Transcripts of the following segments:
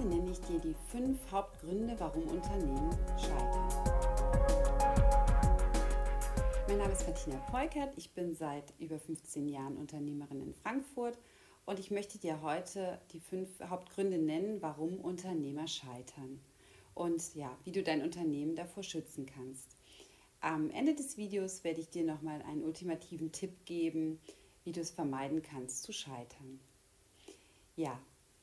Heute nenne ich dir die fünf Hauptgründe, warum Unternehmen scheitern. Mein Name ist Martina Peukert, ich bin seit über 15 Jahren Unternehmerin in Frankfurt und ich möchte dir heute die fünf Hauptgründe nennen, warum Unternehmer scheitern und ja, wie du dein Unternehmen davor schützen kannst. Am Ende des Videos werde ich dir nochmal einen ultimativen Tipp geben, wie du es vermeiden kannst zu scheitern. Ja,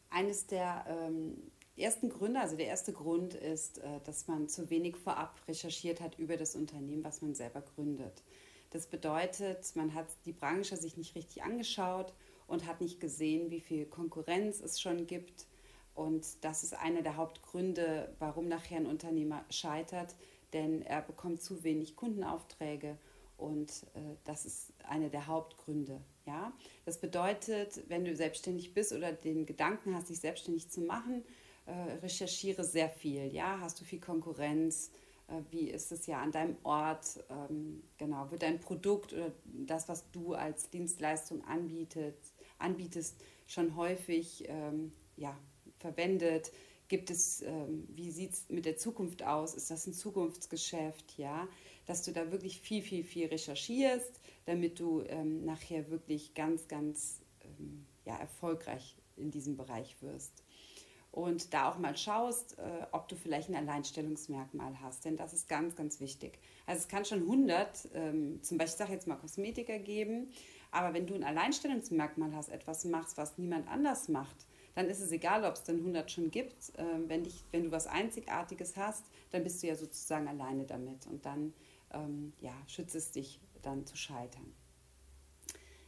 eines der ähm, ersten Gründe, also der erste Grund ist, äh, dass man zu wenig vorab recherchiert hat über das Unternehmen, was man selber gründet. Das bedeutet, man hat die Branche sich nicht richtig angeschaut und hat nicht gesehen, wie viel Konkurrenz es schon gibt. Und das ist einer der Hauptgründe, warum nachher ein Unternehmer scheitert, denn er bekommt zu wenig Kundenaufträge und äh, das ist einer der Hauptgründe. Ja? Das bedeutet, wenn du selbstständig bist oder den Gedanken hast, dich selbstständig zu machen, äh, recherchiere sehr viel. Ja? Hast du viel Konkurrenz? Äh, wie ist es ja an deinem Ort? Ähm, genau, wird dein Produkt oder das, was du als Dienstleistung anbietet, anbietest, schon häufig ähm, ja, verwendet? Gibt es, ähm, wie sieht es mit der Zukunft aus? Ist das ein Zukunftsgeschäft? Ja, dass du da wirklich viel, viel, viel recherchierst, damit du ähm, nachher wirklich ganz, ganz ähm, ja, erfolgreich in diesem Bereich wirst. Und da auch mal schaust, äh, ob du vielleicht ein Alleinstellungsmerkmal hast, denn das ist ganz, ganz wichtig. Also es kann schon 100, ähm, zum Beispiel, ich sage jetzt mal Kosmetiker geben, aber wenn du ein Alleinstellungsmerkmal hast, etwas machst, was niemand anders macht, dann ist es egal, ob es dann 100 schon gibt. Ähm, wenn, dich, wenn du was Einzigartiges hast, dann bist du ja sozusagen alleine damit und dann ähm, ja, schützt es dich dann zu scheitern.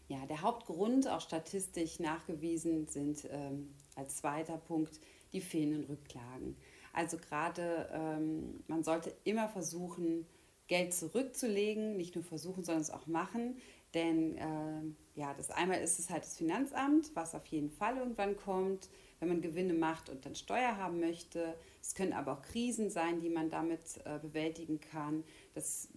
Ja, der Hauptgrund, auch statistisch nachgewiesen, sind ähm, als zweiter Punkt die fehlenden Rücklagen. Also gerade ähm, man sollte immer versuchen, Geld zurückzulegen, nicht nur versuchen, sondern es auch machen. Denn äh, ja, das einmal ist es halt das Finanzamt, was auf jeden Fall irgendwann kommt, wenn man Gewinne macht und dann Steuer haben möchte. Es können aber auch Krisen sein, die man damit äh, bewältigen kann. Das,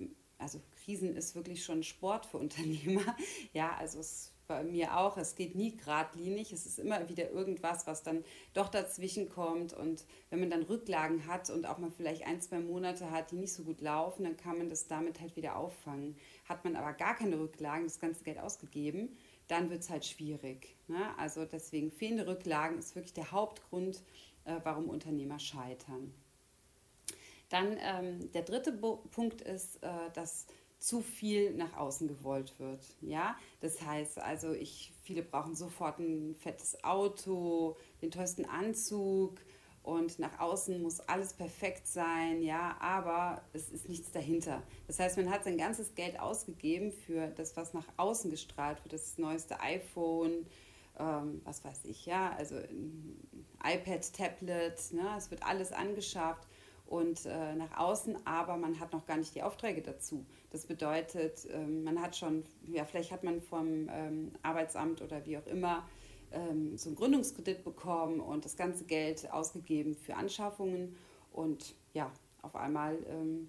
also Krisen ist wirklich schon Sport für Unternehmer. Ja, also es bei mir auch, es geht nie geradlinig, es ist immer wieder irgendwas, was dann doch dazwischen kommt und wenn man dann Rücklagen hat und auch mal vielleicht ein, zwei Monate hat, die nicht so gut laufen, dann kann man das damit halt wieder auffangen. Hat man aber gar keine Rücklagen, das ganze Geld ausgegeben, dann wird es halt schwierig. Ne? Also deswegen fehlende Rücklagen ist wirklich der Hauptgrund, äh, warum Unternehmer scheitern. Dann ähm, der dritte Bo Punkt ist, äh, dass zu viel nach außen gewollt wird. Ja, das heißt also, ich, viele brauchen sofort ein fettes Auto, den teuersten Anzug und nach außen muss alles perfekt sein. Ja, aber es ist nichts dahinter. Das heißt, man hat sein ganzes Geld ausgegeben für das, was nach außen gestrahlt wird, das neueste iPhone. Ähm, was weiß ich, ja, also iPad, Tablet, ne, es wird alles angeschafft und äh, nach außen, aber man hat noch gar nicht die Aufträge dazu. Das bedeutet, ähm, man hat schon, ja, vielleicht hat man vom ähm, Arbeitsamt oder wie auch immer ähm, so einen Gründungskredit bekommen und das ganze Geld ausgegeben für Anschaffungen und ja, auf einmal ähm,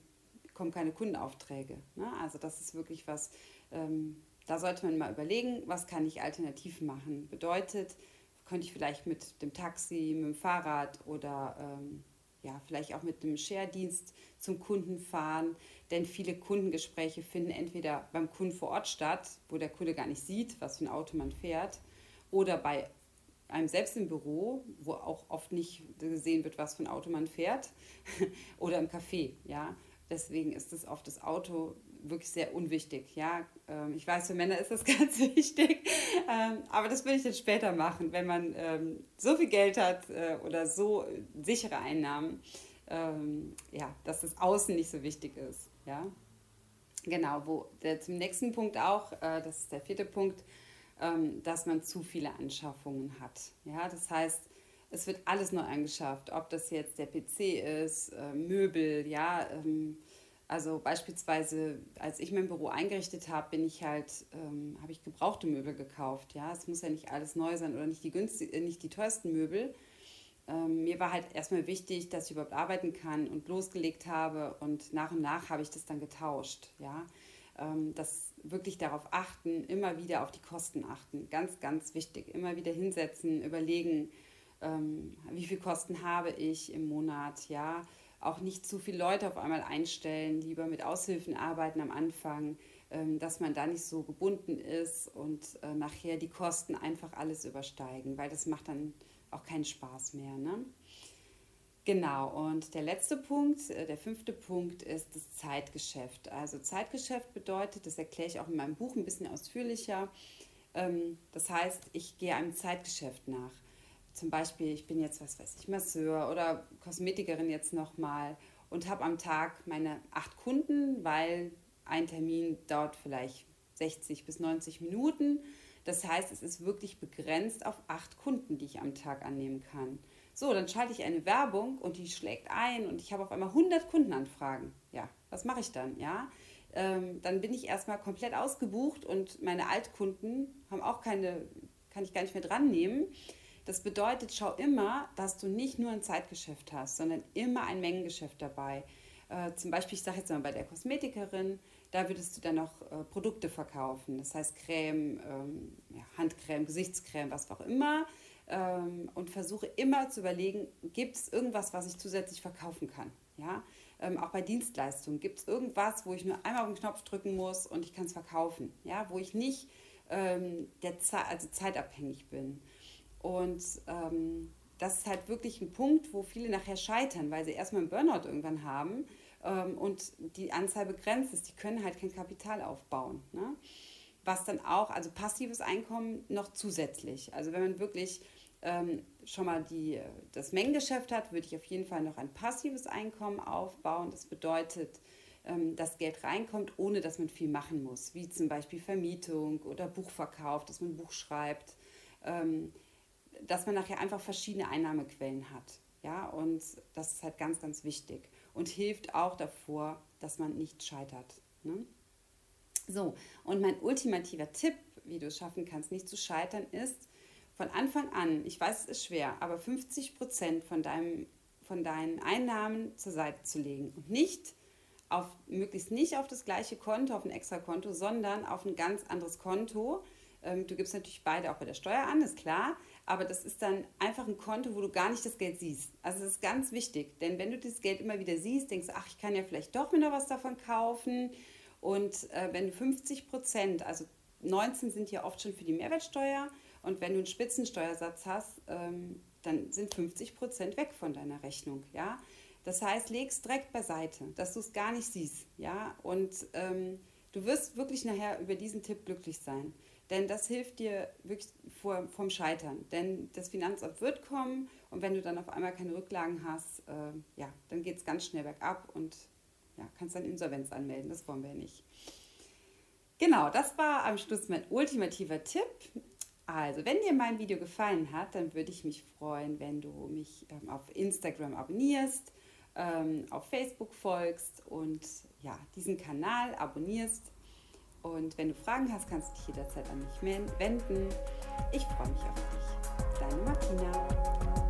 kommen keine Kundenaufträge. Ne? Also das ist wirklich was, ähm, da sollte man mal überlegen, was kann ich alternativ machen. Bedeutet, könnte ich vielleicht mit dem Taxi, mit dem Fahrrad oder ähm, ja, vielleicht auch mit einem Share-Dienst zum Kunden fahren, denn viele Kundengespräche finden entweder beim Kunden vor Ort statt, wo der Kunde gar nicht sieht, was für ein Auto man fährt, oder bei einem selbst im Büro, wo auch oft nicht gesehen wird, was für ein Auto man fährt, oder im Café, ja. Deswegen ist es oft das Auto wirklich sehr unwichtig. Ja, ähm, ich weiß, für Männer ist das ganz wichtig, ähm, aber das will ich jetzt später machen, wenn man ähm, so viel Geld hat äh, oder so sichere Einnahmen, ja, dass das Außen nicht so wichtig ist. Ja, genau. Wo der, zum nächsten Punkt auch, äh, das ist der vierte Punkt, dass man zu viele Anschaffungen hat. Ja, das heißt es wird alles neu angeschafft, ob das jetzt der PC ist, äh, Möbel, ja, also beispielsweise, als ich mein Büro eingerichtet habe, bin ich halt, ähm, habe ich gebrauchte Möbel gekauft. Ja, es muss ja nicht alles neu sein oder nicht die günstig, äh, nicht die teuersten Möbel. Ähm, mir war halt erstmal wichtig, dass ich überhaupt arbeiten kann und losgelegt habe und nach und nach habe ich das dann getauscht. Ja, ähm, das wirklich darauf achten, immer wieder auf die Kosten achten, ganz, ganz wichtig. Immer wieder hinsetzen, überlegen, ähm, wie viel Kosten habe ich im Monat, ja. Auch nicht zu viele Leute auf einmal einstellen, lieber mit Aushilfen arbeiten am Anfang, ähm, dass man da nicht so gebunden ist und äh, nachher die Kosten einfach alles übersteigen, weil das macht dann auch keinen Spaß mehr. Ne? Genau, und der letzte Punkt, äh, der fünfte Punkt ist das Zeitgeschäft. Also Zeitgeschäft bedeutet, das erkläre ich auch in meinem Buch ein bisschen ausführlicher, ähm, das heißt, ich gehe einem Zeitgeschäft nach. Zum Beispiel, ich bin jetzt, was weiß ich, Masseur oder Kosmetikerin jetzt nochmal und habe am Tag meine acht Kunden, weil ein Termin dauert vielleicht 60 bis 90 Minuten. Das heißt, es ist wirklich begrenzt auf acht Kunden, die ich am Tag annehmen kann. So, dann schalte ich eine Werbung und die schlägt ein und ich habe auf einmal 100 Kundenanfragen. Ja, was mache ich dann? Ja, ähm, dann bin ich erstmal komplett ausgebucht und meine Altkunden haben auch keine, kann ich gar nicht mehr dran nehmen. Das bedeutet, schau immer, dass du nicht nur ein Zeitgeschäft hast, sondern immer ein Mengengeschäft dabei. Äh, zum Beispiel, ich sage jetzt mal bei der Kosmetikerin, da würdest du dann noch äh, Produkte verkaufen. Das heißt Creme, ähm, ja, Handcreme, Gesichtscreme, was auch immer. Ähm, und versuche immer zu überlegen, gibt es irgendwas, was ich zusätzlich verkaufen kann. Ja? Ähm, auch bei Dienstleistungen gibt es irgendwas, wo ich nur einmal auf den Knopf drücken muss und ich kann es verkaufen. Ja? Wo ich nicht ähm, der Ze also zeitabhängig bin. Und ähm, das ist halt wirklich ein Punkt, wo viele nachher scheitern, weil sie erstmal einen Burnout irgendwann haben ähm, und die Anzahl begrenzt ist. Die können halt kein Kapital aufbauen. Ne? Was dann auch, also passives Einkommen noch zusätzlich. Also wenn man wirklich ähm, schon mal die, das Mengengeschäft hat, würde ich auf jeden Fall noch ein passives Einkommen aufbauen. Das bedeutet, ähm, dass Geld reinkommt, ohne dass man viel machen muss, wie zum Beispiel Vermietung oder Buchverkauf, dass man ein Buch schreibt, ähm, dass man nachher einfach verschiedene Einnahmequellen hat. Ja, und das ist halt ganz, ganz wichtig und hilft auch davor, dass man nicht scheitert. Ne? So, und mein ultimativer Tipp, wie du es schaffen kannst, nicht zu scheitern, ist, von Anfang an, ich weiß, es ist schwer, aber 50 Prozent von, von deinen Einnahmen zur Seite zu legen und nicht auf, möglichst nicht auf das gleiche Konto, auf ein extra Konto, sondern auf ein ganz anderes Konto. Ähm, du gibst natürlich beide auch bei der Steuer an, ist klar, aber das ist dann einfach ein Konto, wo du gar nicht das Geld siehst. Also das ist ganz wichtig, denn wenn du das Geld immer wieder siehst, denkst du, ach, ich kann ja vielleicht doch mir noch was davon kaufen. Und äh, wenn du 50 Prozent, also 19 sind ja oft schon für die Mehrwertsteuer, und wenn du einen Spitzensteuersatz hast, ähm, dann sind 50 Prozent weg von deiner Rechnung. Ja? Das heißt, leg es direkt beiseite, dass du es gar nicht siehst. Ja? Und ähm, du wirst wirklich nachher über diesen Tipp glücklich sein. Denn das hilft dir wirklich vor, vom Scheitern. Denn das Finanzamt wird kommen und wenn du dann auf einmal keine Rücklagen hast, äh, ja, dann geht es ganz schnell bergab und ja, kannst dann Insolvenz anmelden. Das wollen wir nicht. Genau, das war am Schluss mein ultimativer Tipp. Also, wenn dir mein Video gefallen hat, dann würde ich mich freuen, wenn du mich ähm, auf Instagram abonnierst, ähm, auf Facebook folgst und ja, diesen Kanal abonnierst. Und wenn du Fragen hast, kannst du dich jederzeit an mich wenden. Ich freue mich auf dich. Deine Martina.